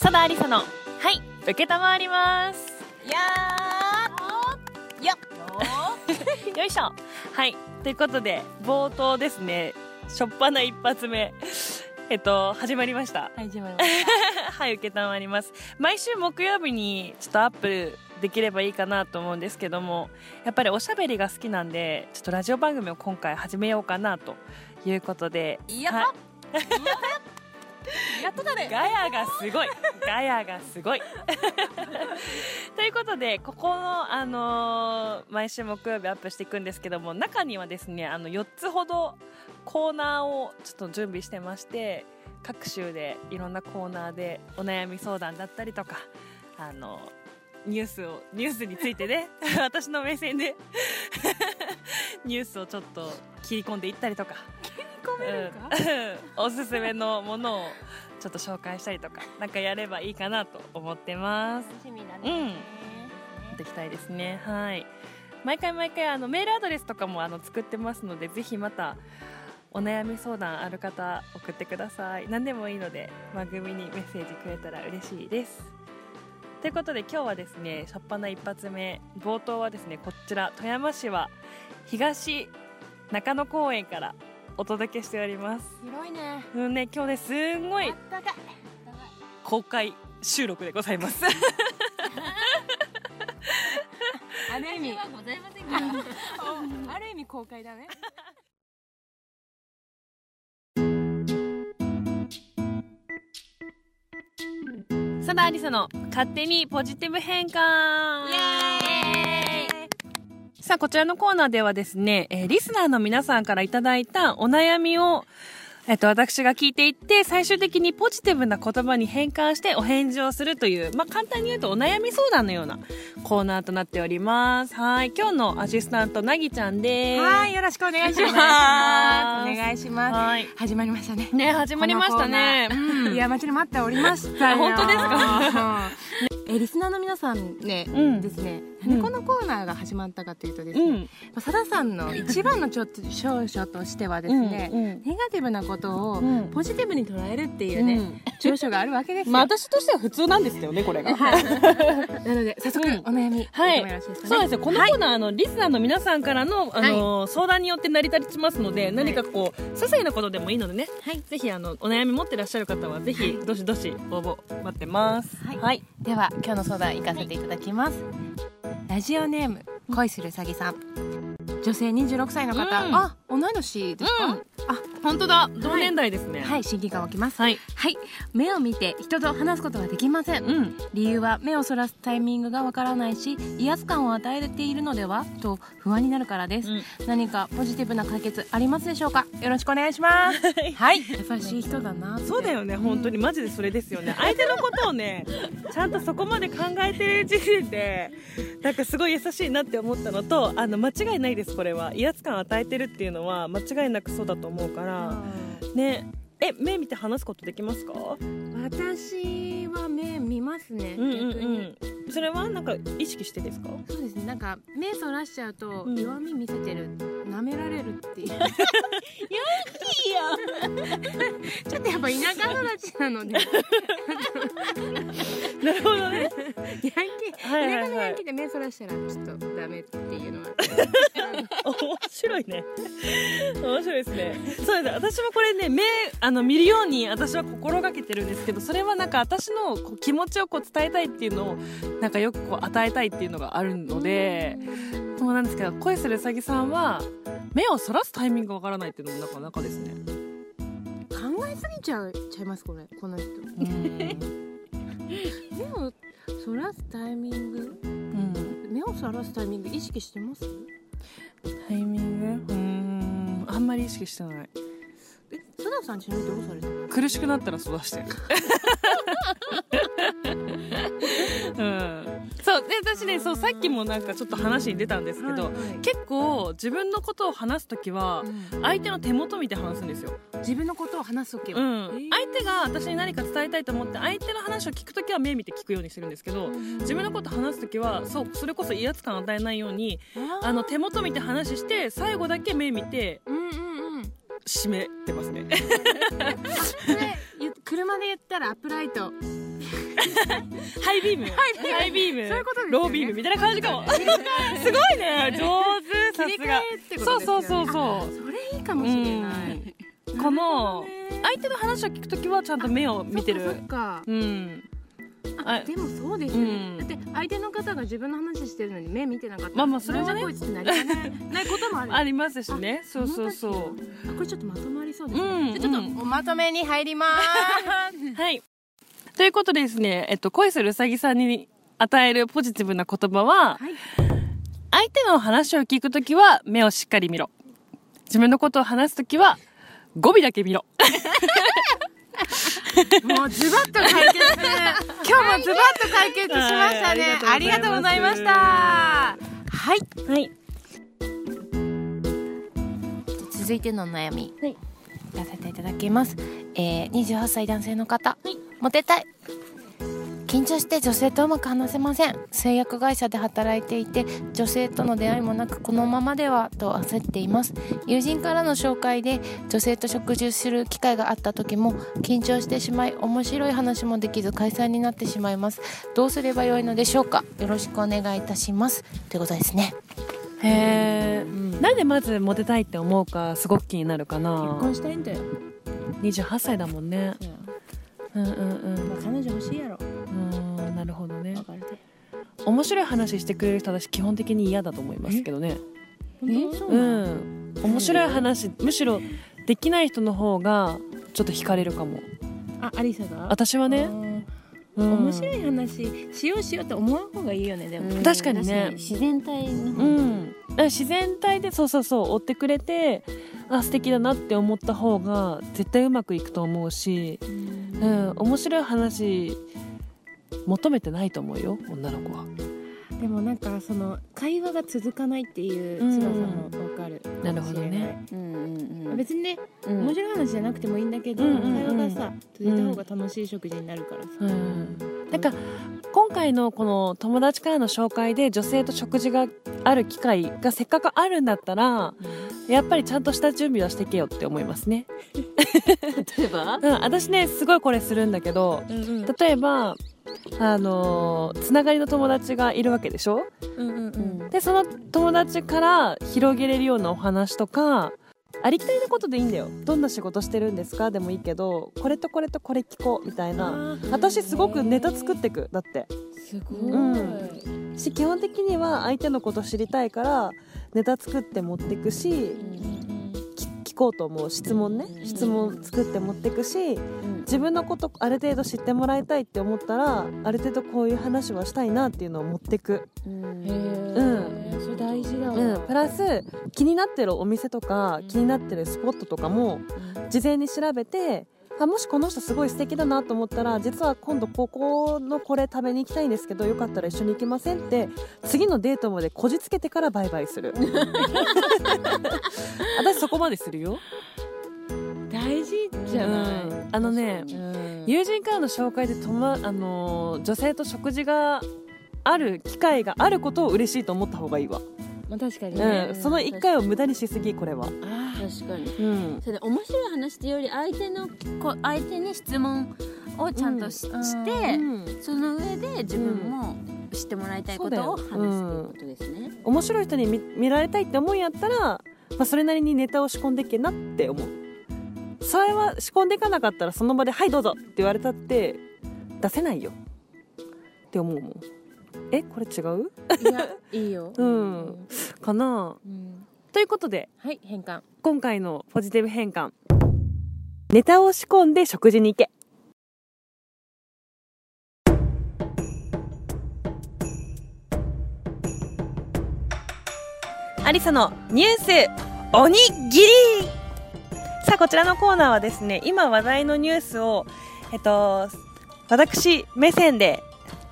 佐田ありさのはい。受けたまわります。いやー。よっ。よいしょ。はい。ということで冒頭ですね。しょっぱな一発目。えっと始まりました。はい始まりまし はい受けたまわります。毎週木曜日にちょっとアップできればいいかなと思うんですけどもやっぱりおしゃべりが好きなんでちょっとラジオ番組を今回始めようかなということで。たやはい やっただね。ガヤがすごい。ガヤがすごい。ということでここの、あのー毎週木曜日アップしていくんですけども中にはですねあの4つほどコーナーをちょっと準備してまして各週でいろんなコーナーでお悩み相談だったりとかあのニュースをニュースについてね 私の目線でニュースをちょっと切り込んでいったりとか込めるか、うん。おすすめのものをちょっと紹介したりとかなんかやればいいかなと思ってます。楽しみだうん。ね、できたいですね。はい。毎回毎回あのメールアドレスとかもあの作ってますのでぜひまたお悩み相談ある方送ってください。何でもいいので番組にメッセージくれたら嬉しいです。ということで今日はですね初っ端一発目。冒頭はですねこちら富山市は東中野公園からお届けしております。広いね。うんね今日ねすんごい公開収録でございます。ある意味。ある意味公開だね。佐田ありさの勝手にポジティブ変換さあこちらのコーナーではですね、えーリスナーの皆さんからいただいたお悩みをえっと、私が聞いていって、最終的にポジティブな言葉に変換してお返事をするという、まあ、簡単に言うとお悩み相談のようなコーナーとなっております。はい。今日のアシスタント、なぎちゃんです。はいよろしくお願いしますお願いしますはい。始まりましたねね、始まりましたね。このコーナーいや待ちに待っておりましたよ本当ですか？えリスナーの皆さんね、うん。ですね、うん。このコーナーが始まったかというとですね、うん。さださんの一番のちょっと長所としてはですね、うんうん。ネガティブなことをうん。ポジティブに捉えるっていうね、うん長所があるわけですよ。まあ私としては普通なんですよね、これが。はい。なので早速うんお悩み、はい。そうですよ。このコーナー、あの、リスナーの皆さんからの、あの、相談によって成り立ちますので、何かこう、些細なことでもいいのでね、はいぜひ、あの、お悩み持ってらっしゃる方は、ぜひ、どしどし応募待ってます。はいはい。では今日の相談行かせていただきます。ラジオネーム恋するうさぎさん。女性26歳の方、うんあ同い年ですか？うんあ本当だ。同年代ですね。。はいい親近感湧きます。はい。はい目を見て人と話すことができません。うん。理由は目をそらすタイミングがわからないし威圧感を与えているのではと不安になるからです、うん何かポジティブな解決ありますでしょうか？よろしくお願いしますはい 優しい人だなそうだよね、本当にマジでそれですよね。相手のことをね、ちゃんとそこまで考えてる時点で、なんかすごい優しいなって思ったのと、あの、間違いないです、これは。威圧感を与えてるっていうのは、間違いなくそうだと思うから、ね。え、目見て話すことできますか？私は目見ますね、うんうん逆にうん。それはなんか意識してですか？そうですねなんか目そらしちゃうとうん弱み見せてる舐められるっていう いいや ちょっとやっぱ田舎育ちなのでヤン なるほどね。はいはいはい目そらしたらちょっとダメっていうのは面白いね。面白いですね。そうです。私もこれね、目、あの、見るように私は心がけてるんですけど、それはなんか私のこう気持ちをこう伝えたいっていうのを、なんかよくこう与えたいっていうのがあるので、そうなんですけど、恋するうさぎさんは、目をそらすタイミングがわからないっていうのもなかなかですね。考えすぎちゃうちゃいますこれこの人 目をそらすタイミング？うん。目をそらすタイミング意識してます？タイミング？うーん、あんまり意識してない。え須田さんちなみにどうされてる苦しくなったらそらしてる。私ね、そう、さっきもなんかちょっと話に出たんですけど、結構自分のことを話すときは、相手の手元見て話すんですよ。自分のことを話すときは、うん。相手が私に何か伝えたいと思って、相手の話を聞くときは目見て聞くようにしてるんですけど、自分のこと話すときは、そう、それこそ威圧感を与えないように、あの、手元見て話して、最後だけ目見て、うんうんうん。締めてますね。車で言ったらアップライト ハイビーム。ハイビーム。そういうことですよね。ロービームみたいな感じかも。すごいね。上手。さ切り替すが。そうそうそうそう。それいいかもしれない。このね相手の話を聞くときはちゃんと目を見てる。そっかそっか。うん。ああでもそうですよね、うん。だって相手の方が自分の話してるのに目見てなかったらまあまあそれはね。こいつってなりないこともある。ありますしね。そうそうそう。あこれちょっとまとまりそうですね、うんじゃあちょっとうんおまとめに入ります。はいということでですね、えっと、恋するうさぎさんに与えるポジティブな言葉は、はい。相手の話を聞くときは目をしっかり見ろ。自分のことを話すときは語尾だけ見ろ。もうズバッと解決。今日もズバッと解決しましたね、はいありがとうございました。はい。はい。続いてのお悩み、はい。出させていただきます、えー、28歳男性の方、モテたい。緊張して女性とうまく話せません。製薬会社で働いていて女性との出会いもなくこのままではと焦っています。友人からの紹介で女性と食事をする機会があった時も緊張してしまい面白い話もできず解散になってしまいます。どうすればよいのでしょうか？よろしくお願いいたします。ということですね。へえ、なんでまずモテたいって思うかすごく気になるかな。したいんだよ、28歳だもんね。う。んうんうん。彼女欲しいやろ。うん、なるほどね。面白い話してくれる人私基本的に嫌だと思いますけどね。え？そううん。面白い話、むしろできない人の方がちょっと惹かれるかも。あアリサが？私はね。うん。面白い話しようしようって思わん方がいいよねでも、うん。確かにね。自然体の。方うん、自然体でそうそうそう追ってくれてあ素敵だなって思った方が絶対うまくいくと思うし、うん、面白い話求めてないと思うよ女の子は。でもなんかその会話が続かないっていう辛さもわかる、なるほどね。うんうんうん。別にね、うん。面白い話じゃなくてもいいんだけど、うんうんうん会話がさ続いた方が楽しい食事になるからさ、うん。なんか今回のこの友達からの紹介で女性と食事がある機会がせっかくあるんだったらやっぱりちゃんとした準備はしてけよって思いますね、例えば？うん、私ねすごいこれするんだけどうんうん。例えばあのーつながりの友達がいるわけでしょ？うんうんうん。でその友達から広げれるようなお話とかありきたりなことでいいんだよ。どんな仕事してるんですか？でもいいけどこれとこれとこれ聞こうみたいな。私すごくネタ作ってくだって。すごい、うん。し基本的には相手のこと知りたいからネタ作って持ってくしき聞こうと思う。質問ね。質問作って持ってくし自分のことある程度知ってもらいたいって思ったらある程度こういう話はしたいなっていうのを持ってく。へうん。え、それ大事だわ、うん、プラス気になってるお店とか気になってるスポットとかも事前に調べてあもしこの人すごい素敵だなと思ったら実は今度ここのこれ食べに行きたいんですけどよかったら一緒に行きませんって次のデートまでこじつけてからバイバイする。私そこまでするよ、大事じゃない、うん。あのねうん。友人からの紹介でとま、あのー女性と食事がある機会があることを嬉しいと思った方がいいわ、まあ確かにうね、ん、その1回を無駄にしすぎこれは。あ確かに。うん。それで面白い話っていうより相手のこ相手に質問をちゃんとし,、してうん。その上で自分も知ってもらいたいことを話すっていうことですね、面白い人に見見られたいって思うんやったら、まあ、それなりにネタを仕込んでっけなって思う。それは仕込んでいかなかったらその場で「はいどうぞ」って言われたって出せないよ。って思うもんえこれ違う？いやいいよ、うん。かな。うん。ということではい変換。今回のポジティブ変換。ネタを仕込んで食事に行け。アリサのニュースおにぎり。さあこちらのコーナーはですね今話題のニュースをえっと私目線で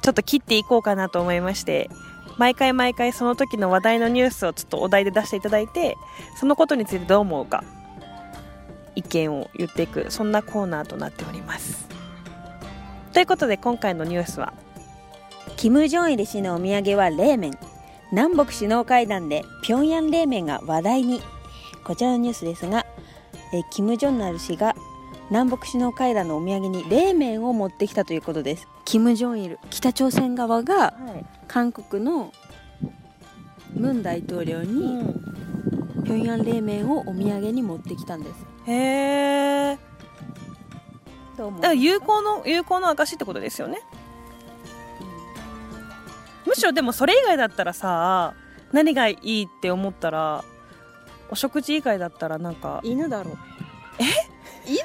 ちょっと切っていこうかなと思いまして毎回毎回その時の話題のニュースをちょっとお題で出していただいてそのことについてどう思うか意見を言っていくそんなコーナーとなっております。ということで今回のニュースはキム・ジョンイル氏のお土産は冷麺。南北首脳会談で平壌冷麺が話題に。こちらのニュースですがえキム・ジョンナル氏が南北首脳会談のお土産に冷麺を持ってきたということです。キム・ジョンイル北朝鮮側がはい。韓国のムン大統領に平壌冷麺をお土産に持ってきたんです。へえどう思だから有効の有効の証ってことですよね。むしろでもそれ以外だったらさ何がいいって思ったらお食事以外だったらなんか犬だろえ？犬？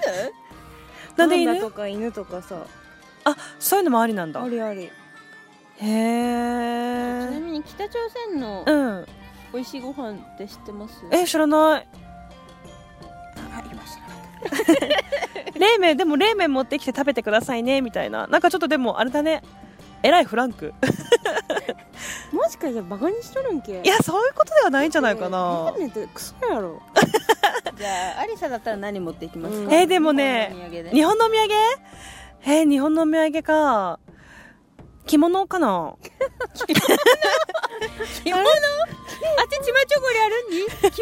なんで犬？とか犬とかさ。あそういうのもありなんだ。ありありへちなえみに北朝鮮のうん。美味しいご飯って知ってます？え知らない。あ今知らない。冷麺でも冷麺持ってきて食べてくださいねみたいな。なんかちょっとでもあれだね。えらいフランク。もしかしてバカにしとるんけ？いやそういうことではないんじゃないかな。冷麺ってクソやろじゃあアリサだったら何持っていきますか、うん。えーでもね日本のお土産えー日本のお土産か着物かな？着物？あちちまちょこりあるん？に着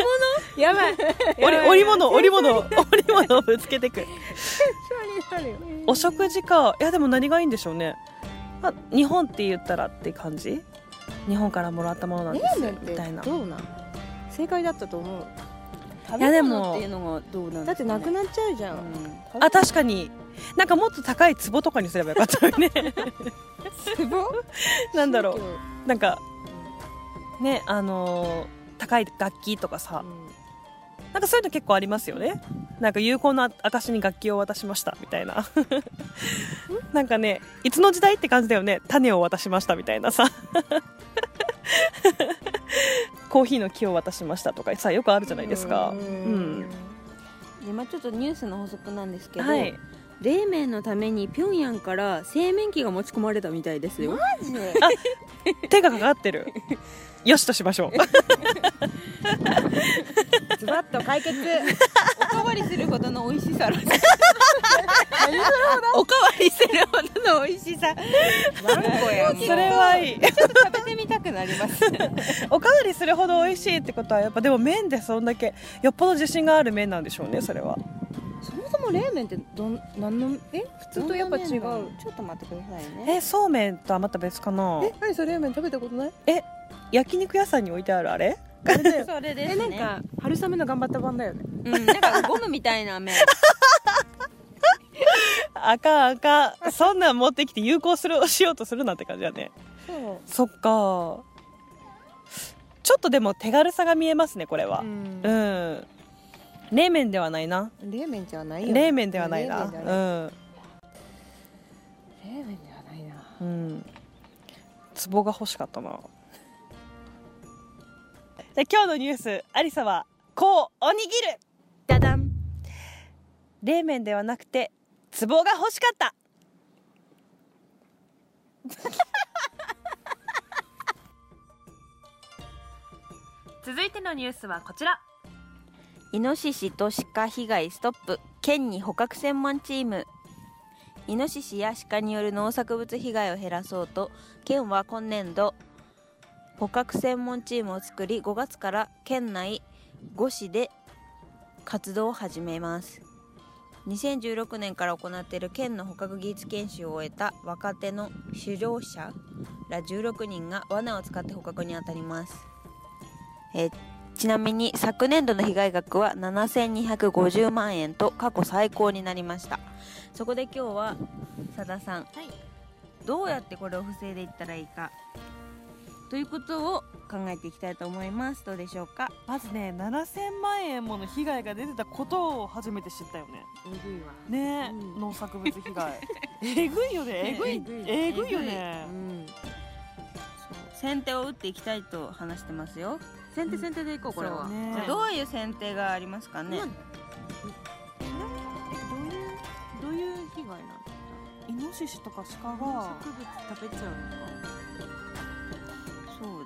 物？やばい。織織物織物。織物をぶつけてくお食事か。いやでも何がいいんでしょうね。あ日本って言ったらって感じ？日本からもらったものなんですみたいな。どうなん？正解だったと思う食べ物っていうのがどうなんだってなくなっちゃうじゃん、あ確かに。なんかもっと高い壺とかにすればよかったよね。すご なんだろう。なんかねあのー高い楽器とかさ。なんかそういうの結構ありますよね。なんか有効な証に楽器を渡しましたみたいな。なんかねいつの時代って感じだよね。種を渡しましたみたいなさコーヒーの木を渡しましたとかさよくあるじゃないですか。うん。でまあちょっとニュースの補足なんですけど、はい。冷麺のために平壌から製麺機が持ち込まれたみたいですよ。マジ？で手がかかってるよしとしましょう。ズバッと解決。おかわりするほどの美味しさ。おかわりするほどの美味しさ。何個やそれはいい。ちょっと食べてみたくなります。おかわりするほど美味しいってことはやっぱでも麺でそんだけよっぽど自信がある麺なんでしょうねそれは。そもそも冷麺ってどん何のえ？普通とやっぱ違う。ちょっと待ってくださいね。えそうめんとはまた別かな。え何それ？冷麺食べたことない？焼肉屋さんに置いてあるあれ？それでえすね。なんか春雨の頑張った版だよね。うん、なんかゴムみたいな麺 あかんあかん。そんなん持ってきて有効するしようとするなって感じだね。そう。そっか。ちょっとでも手軽さが見えますねこれは。ん。うん、冷麺ではないな。冷麺じゃないよ冷麺ではないな。うん。冷麺ではないな。うん。壺が欲しかったなで今日のニュースありさはこうおにぎる。ダダン。冷麺ではなくて壺が欲しかった。続いてのニュースはこちら。イノシシとシカ被害ストップ。県に捕獲専門チーム。イノシシやシカによる農作物被害を減らそうと県は今年度捕獲専門チームを作り5月から県内5市で活動を始めます。2016年から行っている県の捕獲技術研修を終えた若手の狩猟者ら16人が罠を使って捕獲に当たります。えーちなみに昨年度の被害額は7250万円と過去最高になりました。そこで今日は佐田さん、どうやってこれを防いでいったらいいかということを考えていきたいと思います。どうでしょうか？まずね7000万円もの被害が出てたことを初めて知ったよね。えぐいわ。ねえ、うん。農作物被害。えぐいよね。えぐい。えぐい。えぐいよね。う。ん先手を打っていきたいと話してますよ。先手先手でいこうこれは、ね。じゃあどういう先手がありますかね、まあどういうどういう被害なんだイノシシとかシカ農が作物食べちゃうのか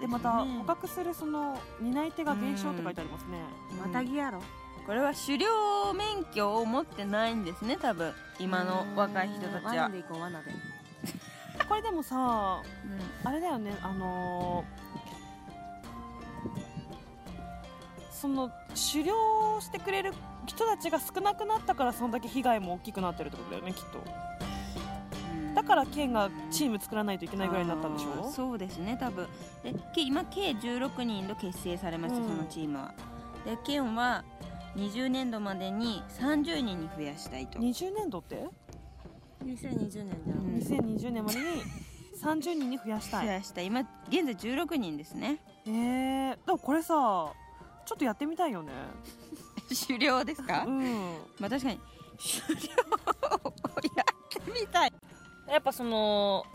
でまた捕獲するその担い手が減少って書いてありますね。またぎやろ。これは狩猟免許を持ってないんですね多分。今の若い人たちは。罠、で行こう罠で。これでもさうん。あれだよねあのーその狩猟してくれる人たちが少なくなったからそんだけ被害も大きくなってるってことだよねきっと。だから県がチーム作らないといけないぐらいになったんでしょ？あーそうですね。多分。でけ今計16人と結成されました、うん。そのチームは。で県は20年度までに30人に増やしたいと、20年度って？2020年じゃうん。ん2020年までに30人に増やしたい。増やしたい。今現在16人ですね。えー、でもこれさちょっとやってみたいよね。狩猟ですか、うん。まあ確かに。狩猟をやってみたいやっぱその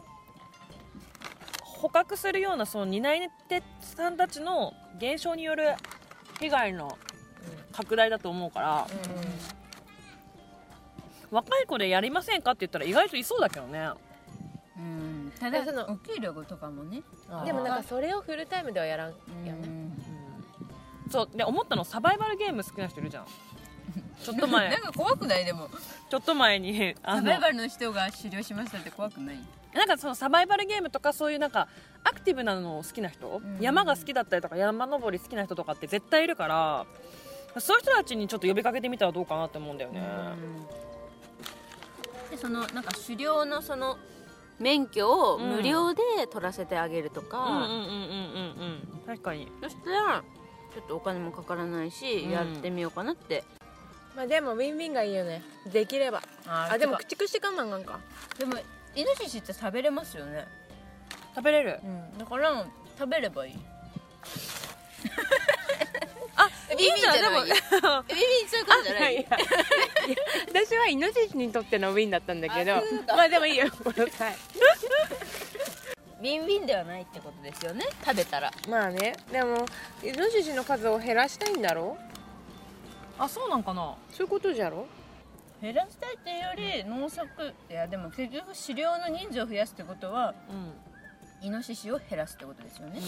捕獲するようなその担い手さんたちの減少による被害の拡大だと思うから、若い子でやりませんかって言ったら意外といそうだけどね。うん。ただそのお給料とかもね。でもなんかそれをフルタイムではやらんよね。そう。で思ったのサバイバルゲーム好きな人いるじゃんちょっと前。なんか怖くない？でも。ちょっと前にサバイバルの人が狩猟しましたって怖くない？なんかそのサバイバルゲームとかそういうなんかアクティブなの好きな人、ん。山が好きだったりとか山登り好きな人とかって絶対いるからそういう人たちにちょっと呼びかけてみたらどうかなって思うんだよね、でそのなんか狩猟のその免許を無料で取らせてあげるとか、うんうんうんうんうんうん。確かに。そしたらちょっとお金もかからないし、うん。やってみようかなってまあでもウィンウィンがいいよね。できれば。ああでも駆逐してかんなんなんか。でもイノシシって食べれますよね。食べれる。うん。だから食べればいい。あビビンじゃない？でもビビンそういうことじゃない？いや私はイノシシにとってのウィンだったんだけど。まあでもいいよ。この際ビンビンではないってことですよね？食べたら。まあね。でもイノシシの数を減らしたいんだろあそうなんかな？そういうことじゃろ？減らしたいっていうより農作いやでも結局狩猟の人数を増やすってことはうん。イノシシを減らすってことですよね、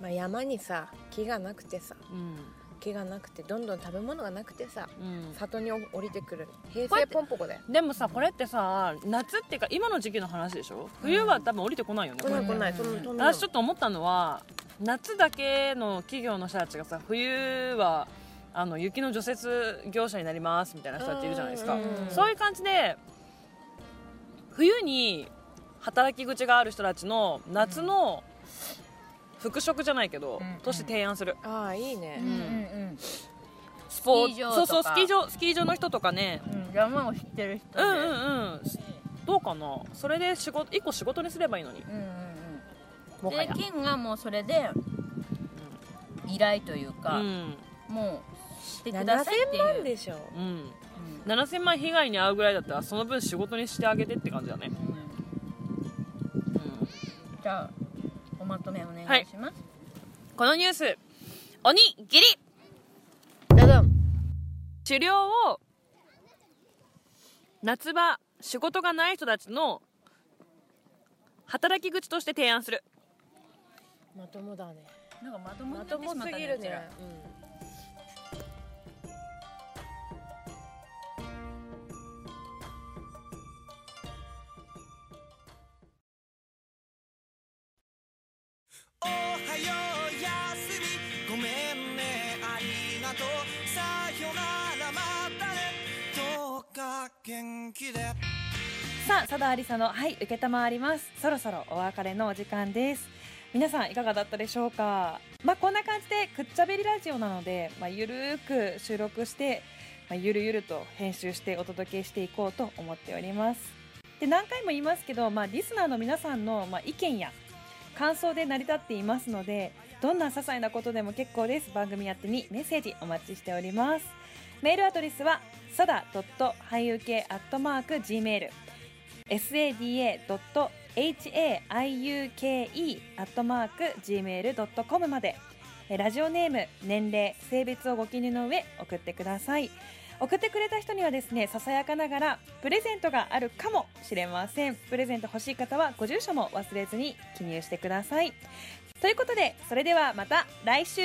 まあ山にさ木がなくてさうん。木がなくてどんどん食べ物がなくてさうん。里に降りてくる。平成ポンポコだよ。でもさこれってさ夏っていうか今の時期の話でしょ？冬は多分降りてこないよね、これ来ない来ない私ちょっと思ったのは夏だけの企業の人たちがさ冬はあの雪の除雪業者になりますみたいな人たちいるじゃないですか、うん。そういう感じで冬に働き口がある人たちの夏の復職じゃないけど、うん。として提案する。ああいいね。うん。うんスポースキー場そうそうスキー場スキー場の人とかね。うん。山を知ってる人で。うんうんうん。どうかな？それで仕事一個仕事にすればいいのに。うんうんで県がもうそれで依頼というか、うん。もうしてくださいって7000いう。万でしょう。ん。うん。7000万被害に遭うぐらいだったらその分仕事にしてあげてって感じだね、うん。うんじゃあおまとめお願いします、このニュース。おにぎり。ダダン。狩猟を夏場仕事がない人たちの働き口として提案する。まともだね。なんかまともまになってしまったねともすぎるうちおはようやすみ。ごめんね。ありがとう。さよならまたね。どうか元気で。さあ佐田ありさのはい受けたまわります。そろそろお別れのお時間です。皆さんいかがだったでしょうか？まあこんな感じでくっちゃべりラジオなので、まあ、ゆるーく収録して、まあ、ゆるゆると編集してお届けしていこうと思っております。で何回も言いますけど、まあ、リスナーの皆さんの、まあ、意見や感想で成り立っていますのでどんな些細なことでも結構です。番組宛てにメッセージお待ちしております。メールアドレスはさだ .hayuke.gmail sada.hayuke.gmail.com まで。ラジオネーム年齢性別をご記入の上送ってください。送ってくれた人にはですねささやかながらプレゼントがあるかもしれません。プレゼント欲しい方はご住所も忘れずに記入してください。ということでそれではまた来週。